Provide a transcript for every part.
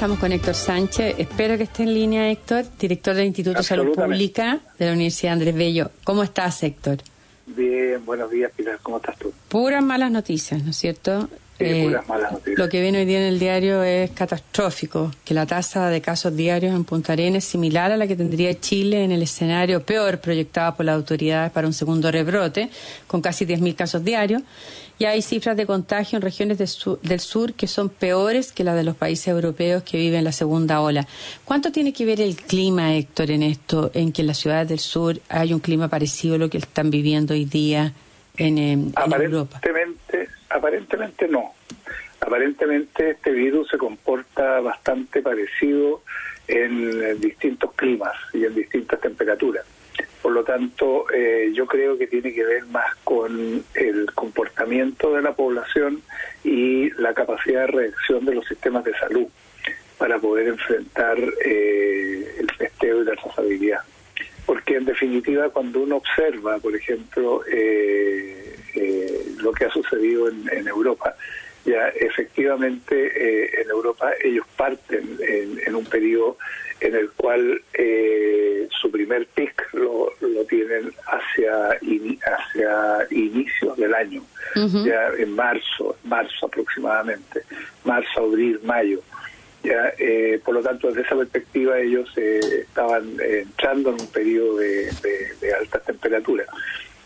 Estamos con Héctor Sánchez. Espero que esté en línea, Héctor, director del Instituto de Salud Pública de la Universidad Andrés Bello. ¿Cómo estás, Héctor? Bien, buenos días, Pilar. ¿Cómo estás tú? Puras malas noticias, ¿no es cierto? Eh, puras malas noticias. Lo que viene hoy día en el diario es catastrófico, que la tasa de casos diarios en Punta Arenas es similar a la que tendría Chile en el escenario peor proyectado por las autoridades para un segundo rebrote, con casi 10.000 casos diarios y hay cifras de contagio en regiones del sur, que son peores que las de los países europeos que viven la segunda ola. ¿Cuánto tiene que ver el clima, Héctor, en esto, en que en las ciudades del sur hay un clima parecido a lo que están viviendo hoy día en, en, Europa? Aparentemente no. Aparentemente este virus se comporta bastante parecido en distintos climas y en distintas temperaturas. Por lo tanto, eh, yo creo que tiene que ver más con el comportamiento de la población y la capacidad de reacción de los sistemas de salud para poder enfrentar eh, el testeo y la trazabilidad. Porque en definitiva, cuando uno observa, por ejemplo, eh, lo que ha sucedido en, Europa, ya efectivamente en Europa ellos parten en un periodo en el cual eh, su primer pic lo, lo tienen hacia hacia inicios del año, ya en marzo, marzo aproximadamente, marzo, abril, mayo. Ya, eh, por lo tanto, desde esa perspectiva ellos eh, estaban entrando en un periodo de, de, altas temperaturas.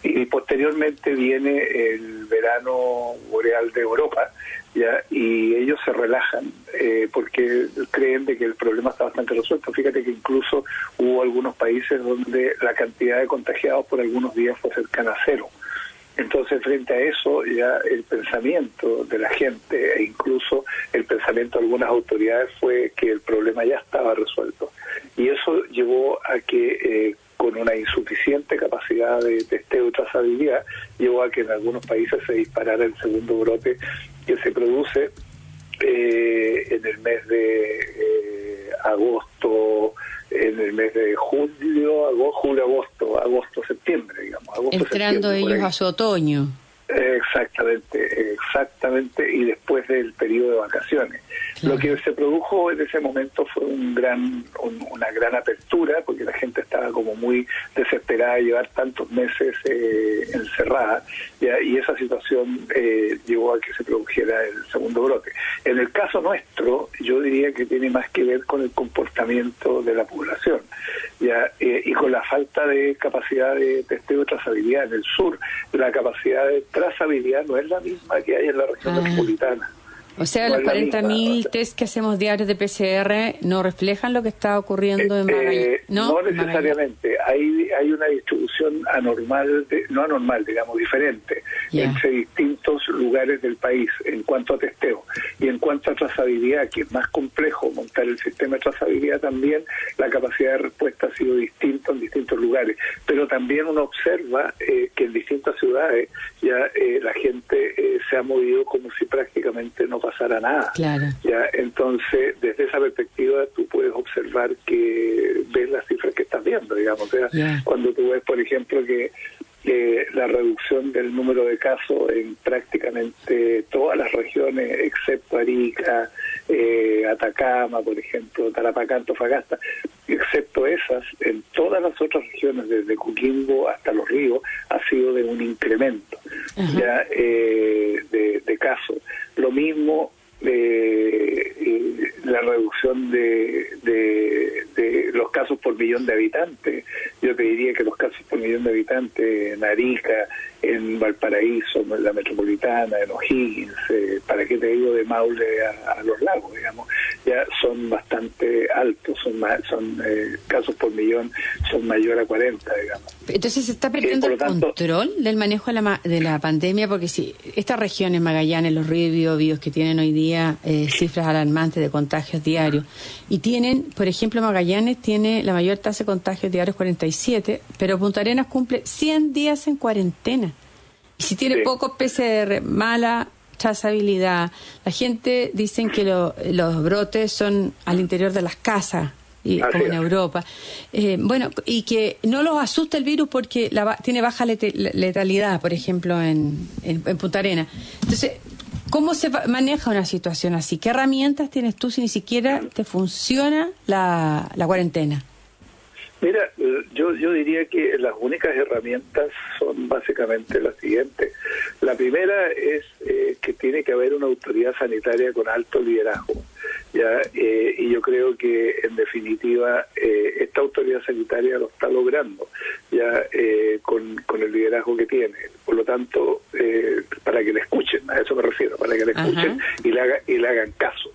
Y posteriormente viene el verano boreal de Europa, ¿ya? y ellos se relajan eh, porque creen de que el problema está bastante resuelto. Fíjate que incluso hubo algunos países donde la cantidad de contagiados por algunos días fue cercana a cero. Entonces, frente a eso, ya el pensamiento de la gente e incluso el pensamiento de algunas autoridades fue que el problema ya estaba resuelto. Y eso llevó a que eh, con una insuficiente capacidad de testeo y trazabilidad, llevó a que en algunos países se disparara el segundo brote que se produce eh, en el mes de eh, agosto, en el mes de julio, agosto, julio, agosto, agosto, septiembre, digamos. Entrando ellos a su otoño. Exactamente, exactamente, y después del periodo de vacaciones. Lo que se produjo en ese momento fue un gran, una gran apertura, porque la gente estaba como muy desesperada de llevar tantos meses eh, encerrada, y esa situación eh, llevó a que se produjera el segundo brote. En el caso nuestro, yo diría que tiene más que ver con el comportamiento de la población, ya eh, y con la falta de capacidad de testeo y trazabilidad. En el sur, la capacidad de trazabilidad no es la misma que hay en la región ah. metropolitana. O sea, los 40.000 test que hacemos diarios de PCR no reflejan lo que está ocurriendo en Magallanes. Eh, no, necesariamente. Hay, hay una distribución anormal, no anormal, digamos, diferente entre distintos lugares del país en cuanto a testeo. Y en cuanto a trazabilidad, que es más complejo montar el sistema de trazabilidad también, la capacidad de respuesta ha sido distinta en distintos lugares. Pero también uno observa eh, que en distintas ciudades ya eh, la gente se ha movido como si prácticamente no pasara nada. Claro. Ya, entonces, desde esa perspectiva, tú puedes observar que ves las cifras que estás viendo, digamos. O sea, cuando tú ves, por ejemplo, que la reducción del número de casos en prácticamente todas las regiones, excepto Arica, eh, Atacama, por ejemplo, Tarapacá, Antofagasta, excepto esas, en todas las otras regiones, desde Coquimbo hasta Los Ríos, ha sido de un incremento ya eh, de casos. Lo mismo eh, la reducción de, de, los casos por millón de habitantes. Yo te diría que los casos por millón de habitantes en Arica, en Valparaíso, en la metropolitana, en O'Higgins, eh, para qué te digo de Maule a, los lagos, digamos, ya son bastante altos, son son eh, casos por millón son mayor a 40, digamos. Entonces se está perdiendo el control del manejo de la, de la pandemia, porque si estas regiones, Magallanes, los ríos Biobíos, que tienen hoy día eh, cifras alarmantes de contagios diarios, y tienen, por ejemplo, Magallanes tiene la mayor tasa de contagios diarios 47, pero Punta Arenas cumple 100 días en cuarentena. Y si tiene pocos PCR, mala trazabilidad, la gente dicen que los brotes son al interior de las casas, y, como en Europa. Eh, bueno, y que no los asusta el virus porque la, tiene baja letalidad, por ejemplo, en, en, Punta Arena. Entonces, ¿Cómo se maneja una situación así? ¿Qué herramientas tienes tú si ni siquiera te funciona la, la cuarentena? Mira, yo, yo diría que las únicas herramientas son básicamente las siguientes. La primera es eh, que tiene que haber una autoridad sanitaria con alto liderazgo. ya eh, Y yo creo que, en definitiva, eh, esta autoridad sanitaria lo está logrando ya con, con el liderazgo que tiene. Por lo tanto, para que le escuchen, a eso me refiero, para que le escuchen y le, haga, y le hagan caso.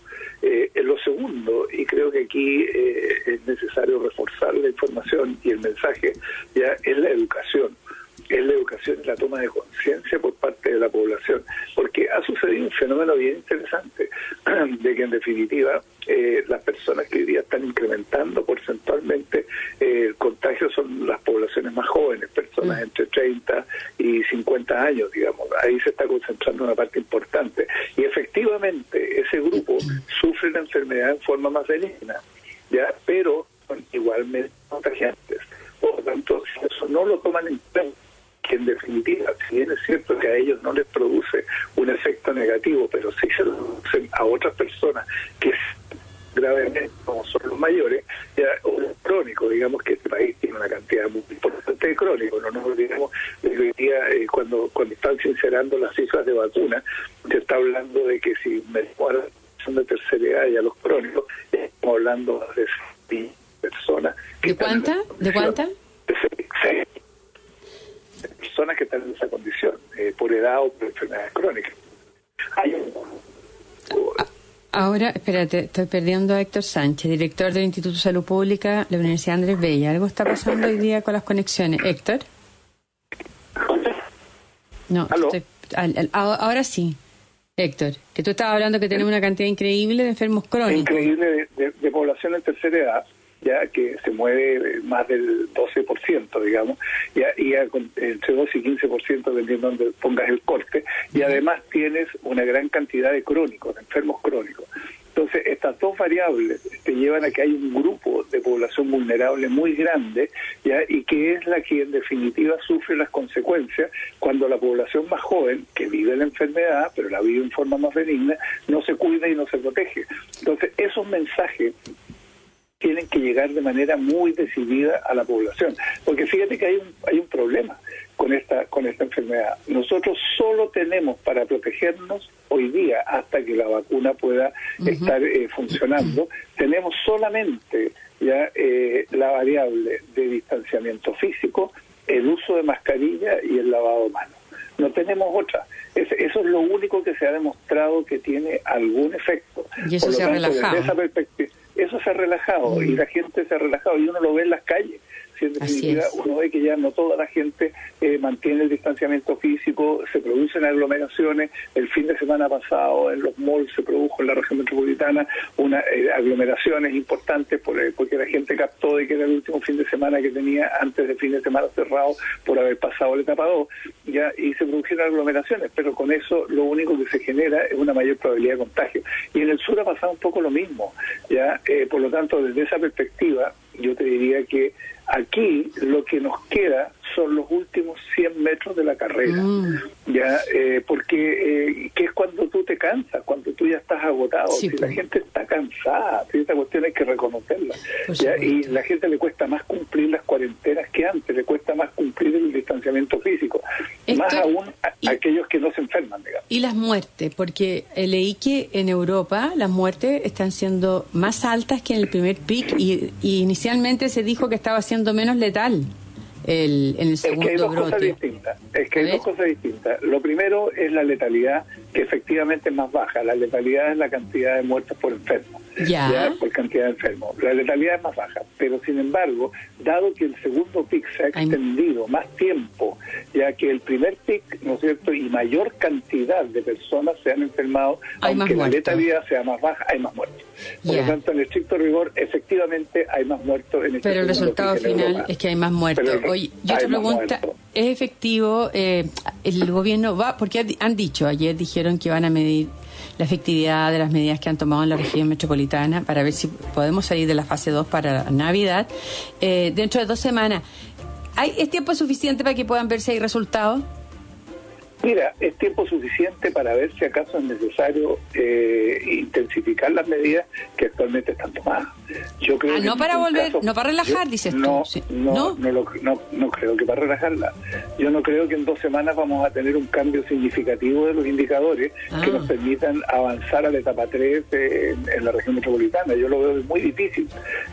Lo segundo, y creo que aquí eh, es necesario reforzar la información y el mensaje, ya es la educación es la educación y la toma de conciencia por parte de la población, porque ha sucedido un fenómeno bien interesante, de que en definitiva eh, las personas que hoy día están incrementando porcentualmente eh, el contagio son las poblaciones más jóvenes, personas mm. entre 30 y 50 años, digamos. Ahí se está concentrando una parte importante. Y efectivamente ese grupo sufre la enfermedad en forma más benigna, ¿ya? pero son igualmente contagiantes. Por lo tanto, si eso no lo toman en cuenta, que en definitiva, si bien es cierto que a ellos no les produce un efecto negativo, pero sí se lo producen a otras personas que gravemente, como son los mayores, ya, o los crónicos, digamos que este país tiene una cantidad muy importante de crónicos, no nos olvidemos de que hoy día, eh, cuando, cuando están sincerando las cifras de vacunas, se está hablando de que si me son de tercera edad y a los crónicos, estamos hablando de personas. ¿De cuánta? ¿De cuánta? personas que están en esa condición, eh, por edad o por enfermedades crónicas. Ahora, espérate, estoy perdiendo a Héctor Sánchez, director del Instituto de Salud Pública de la Universidad Andrés Bella. ¿Algo está pasando hoy día con las conexiones? Héctor. No, ahora sí. Héctor, que tú estabas hablando que tenemos una cantidad increíble de enfermos crónicos. Increíble de población en tercera edad ya que se mueve más del 12%, digamos, ya, y entre 12 y 15% dependiendo donde pongas el corte, y además tienes una gran cantidad de crónicos, de enfermos crónicos. Entonces, estas dos variables te llevan a que hay un grupo de población vulnerable muy grande ¿ya? y que es la que en definitiva sufre las consecuencias cuando la población más joven, que vive la enfermedad, pero la vive en forma más benigna, no se cuida y no se protege. Entonces, esos mensajes tienen que llegar de manera muy decidida a la población. Porque fíjate que hay un, hay un problema con esta, con esta enfermedad. Nosotros solo tenemos para protegernos hoy día, hasta que la vacuna pueda estar eh, funcionando, tenemos solamente ya eh, la variable de distanciamiento físico, el uso de mascarilla y el lavado de manos. No tenemos otra. eso es lo único que se ha demostrado que tiene algún efecto. Y eso se ha relajado. esa perspectiva, eso se ha relajado y la gente se ha relajado y uno lo ve en las calles si en definitiva uno ve que ya no toda la gente eh, mantiene el distanciamiento físico, se producen aglomeraciones. El fin de semana pasado en los malls se produjo en la región metropolitana una eh, aglomeraciones importantes por, eh, porque la gente captó de que era el último fin de semana que tenía antes del fin de semana cerrado por haber pasado la etapa 2, ya, y se produjeron aglomeraciones, pero con eso lo único que se genera es una mayor probabilidad de contagio. Y en el sur ha pasado un poco lo mismo, ya, por lo tanto, desde esa perspectiva, yo te diría que Aquí lo que nos queda son los últimos 100 metros de la carrera, mm. ya eh, porque eh, que es cuando tú te cansas, cuando tú ya estás agotado, si la gente está cansada, si esta cuestión hay que reconocerla, y la gente le cuesta más cumplir las cuarentenas que antes, le cuesta más cumplir el distanciamiento físico, más aún a, aquellos que no se enferman, digamos. Y las muertes, porque leí que en Europa las muertes están siendo más altas que en el primer pic y, y inicialmente se dijo que estaba siendo menos letal el, en el segundo es que hay dos Cosas distintas. Es que hay dos cosas distintas. Lo primero es la letalidad, que efectivamente es más baja. La letalidad es la cantidad de muertos por enfermo. Ya. Por cantidad de enfermos. La letalidad es más baja. Pero sin embargo, dado que el segundo pic se ha extendido más tiempo, ya que el primer pic, ¿no es cierto?, y mayor cantidad de personas se han enfermado, aunque la letalidad sea más baja, hay más muertos. Por lo tanto, en estricto rigor, efectivamente hay más muertos en este Pero el resultado final es que hay más muertos. Oye, yo te pregunto, ¿es efectivo? Eh, el gobierno va, porque han dicho, ayer dijeron que van a medir la efectividad de las medidas que han tomado en la región metropolitana para ver si podemos salir de la fase 2 para Navidad eh, dentro de dos semanas. ¿Hay, ¿Es tiempo suficiente para que puedan ver si hay resultados? Mira, es tiempo suficiente para ver si acaso es necesario eh, intensificar las medidas que actualmente están tomadas. Yo creo ah, no para volver, no para relajar, dices no, tú. No, no, no, no, creo que para relajarla. Yo no creo que en dos semanas vamos a tener un cambio significativo de los indicadores que nos ah. permitan avanzar a la etapa 3 en, la región metropolitana. Yo lo veo muy difícil.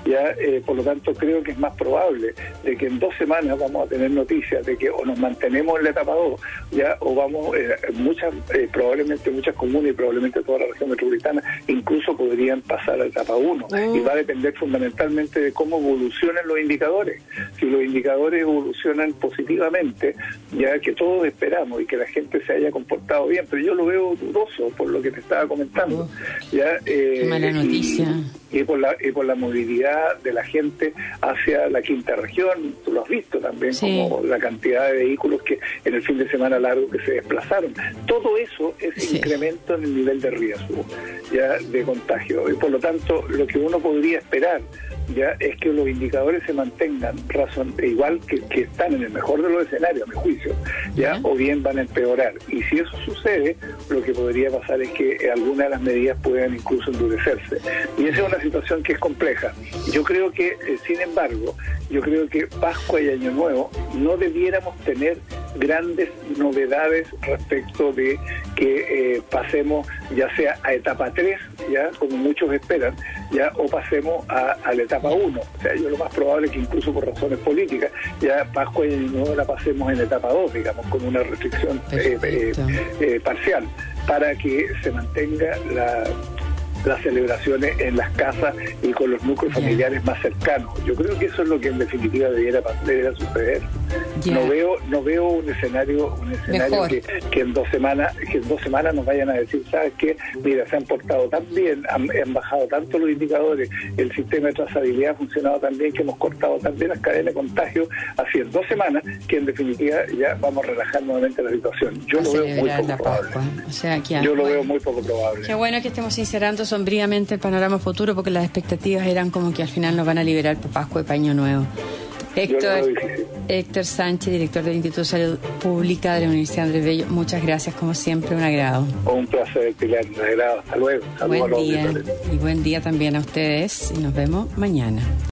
ya eh, Por lo tanto, creo que es más probable de que en dos semanas vamos a tener noticias de que o nos mantenemos en la etapa 2 ya o vamos, eh, muchas, eh, probablemente muchas comunas y probablemente toda la región metropolitana incluso podrían pasar a la etapa 1 y va a depender fundamentalmente de cómo evolucionen los indicadores. Si los indicadores evolucionan positivamente, ya que todos esperamos y que la gente se haya comportado bien, pero yo lo veo dudoso por lo que te estaba comentando. ya eh, mala noticia. Y, por la y por la movilidad de la gente hacia la quinta región, tú lo has visto también como la cantidad de vehículos que en el fin de semana largo que se desplazaron. Todo eso es incremento en el nivel de riesgo ya de contagio y por lo tanto lo que uno podría esperar ya es que los indicadores se mantengan razón igual que, que están en el mejor de los escenarios, a mi juicio, ya o bien van a empeorar. Y si eso sucede, lo que podría pasar es que algunas de las medidas puedan incluso endurecerse. Y esa es una situación que es compleja. Yo creo que, eh, sin embargo, yo creo que Pascua y Año Nuevo no debiéramos tener grandes novedades respecto de que eh, pasemos ya sea a etapa 3, ya como muchos esperan, ya o pasemos a, la etapa 1. O sea, yo lo más probable es que incluso por razones políticas, ya Pascua y Nuevo la pasemos en etapa 2, digamos, con una restricción eh, eh, parcial, para que se mantenga la las celebraciones en las casas y con los núcleos familiares más cercanos. Yo creo que eso es lo que en definitiva debiera, debiera suceder. No veo no veo un escenario un escenario que, en dos semanas que en dos semanas nos vayan a decir, ¿sabes qué? Mira, se han portado tan bien, han, bajado tanto los indicadores, el sistema de trazabilidad ha funcionado tan bien que hemos cortado también las cadenas de contagio, así en dos semanas que en definitiva ya vamos a relajar nuevamente la situación. Yo lo veo muy poco probable. Yo lo veo muy poco probable. Qué bueno que estemos sincerando sombríamente el panorama futuro porque las expectativas eran como que al final nos van a liberar para Pascua y Paño Nuevo. Héctor, Héctor Sánchez, director del Instituto de Salud Pública de la Universidad Andrés Bello, muchas gracias, como siempre, un agrado. Un placer, Pilar, un agrado. Hasta luego. buen día. Y buen día también a ustedes y nos vemos mañana.